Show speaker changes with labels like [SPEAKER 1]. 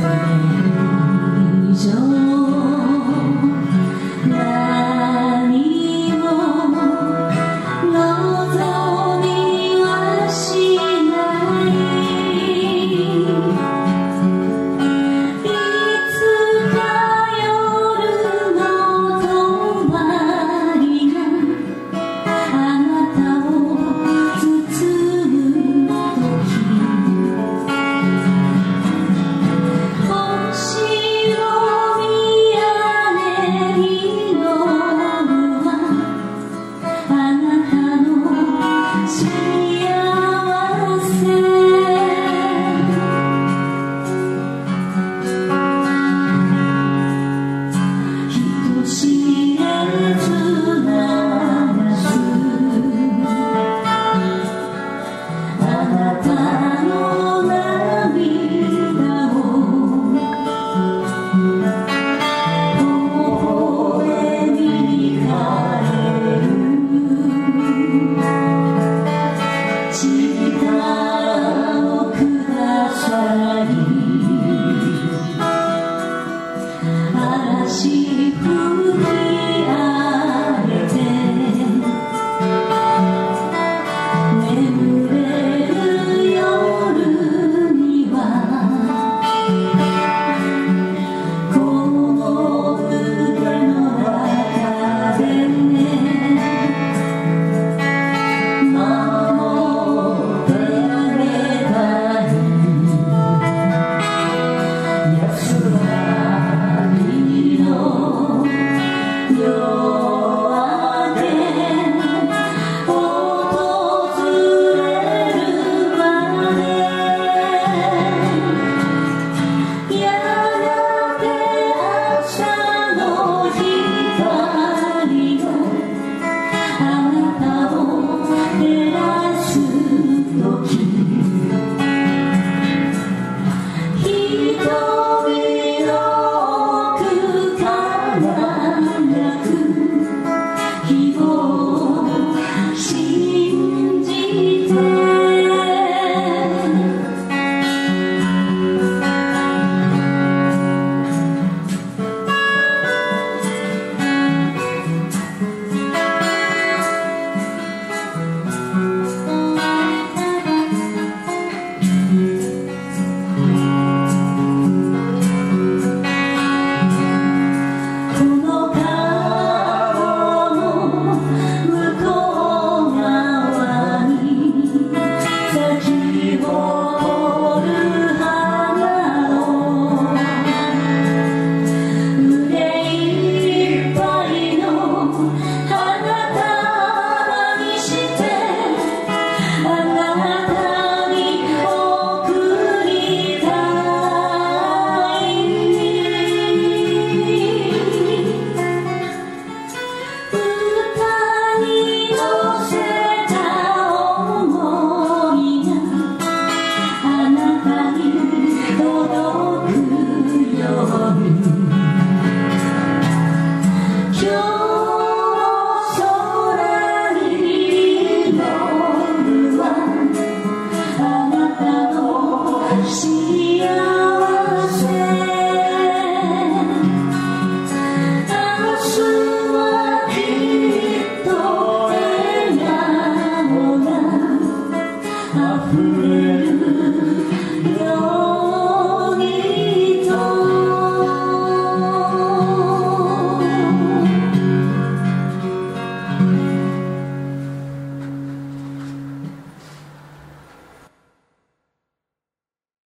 [SPEAKER 1] 在你眼我。home.